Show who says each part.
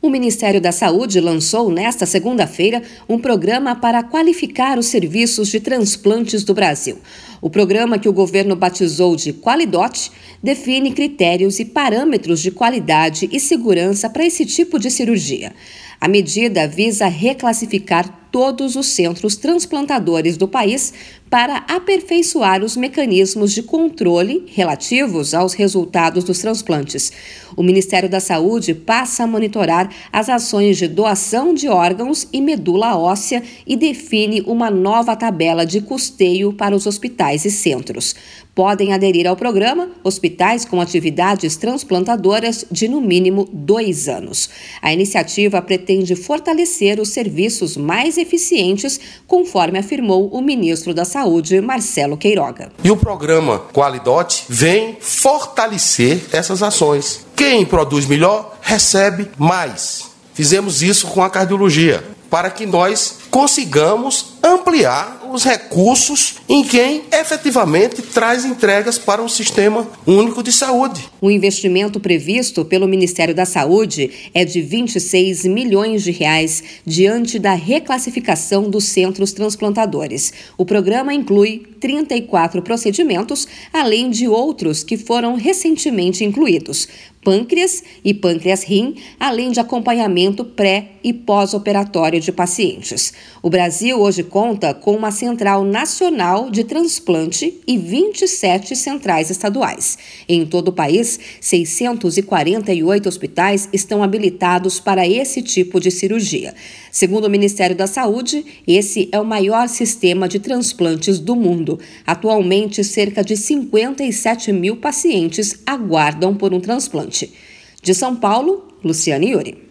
Speaker 1: O Ministério da Saúde lançou nesta segunda-feira um programa para qualificar os serviços de transplantes do Brasil. O programa, que o governo batizou de Qualidote, define critérios e parâmetros de qualidade e segurança para esse tipo de cirurgia. A medida visa reclassificar todos os centros transplantadores do país para aperfeiçoar os mecanismos de controle relativos aos resultados dos transplantes. O Ministério da Saúde passa a monitorar as ações de doação de órgãos e medula óssea e define uma nova tabela de custeio para os hospitais e centros. Podem aderir ao programa hospitais com atividades transplantadoras de no mínimo dois anos. A iniciativa pretende fortalecer os serviços mais eficientes, conforme afirmou o ministro da Saúde, Marcelo Queiroga.
Speaker 2: E o programa Qualidote vem fortalecer essas ações. Quem produz melhor recebe mais. Fizemos isso com a cardiologia, para que nós consigamos ampliar os recursos em quem efetivamente traz entregas para o sistema único de saúde.
Speaker 1: O investimento previsto pelo Ministério da Saúde é de 26 milhões de reais diante da reclassificação dos centros transplantadores. O programa inclui 34 procedimentos, além de outros que foram recentemente incluídos pâncreas e pâncreas-rim, além de acompanhamento pré e pós-operatório de pacientes. O Brasil hoje conta com uma central nacional de transplante e 27 centrais estaduais. Em todo o país, 648 hospitais estão habilitados para esse tipo de cirurgia. Segundo o Ministério da Saúde, esse é o maior sistema de transplantes do mundo. Atualmente, cerca de 57 mil pacientes aguardam por um transplante. De São Paulo, Luciane Yuri.